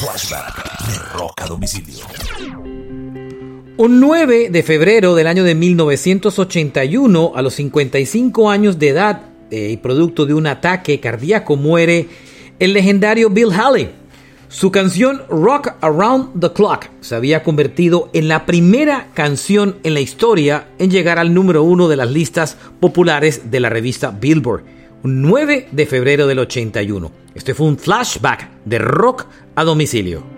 Flashback de Rock a Domicilio. Un 9 de febrero del año de 1981, a los 55 años de edad eh, y producto de un ataque cardíaco, muere el legendario Bill Haley. Su canción Rock Around the Clock se había convertido en la primera canción en la historia en llegar al número uno de las listas populares de la revista Billboard. Un 9 de febrero del 81. Este fue un flashback de rock a domicilio.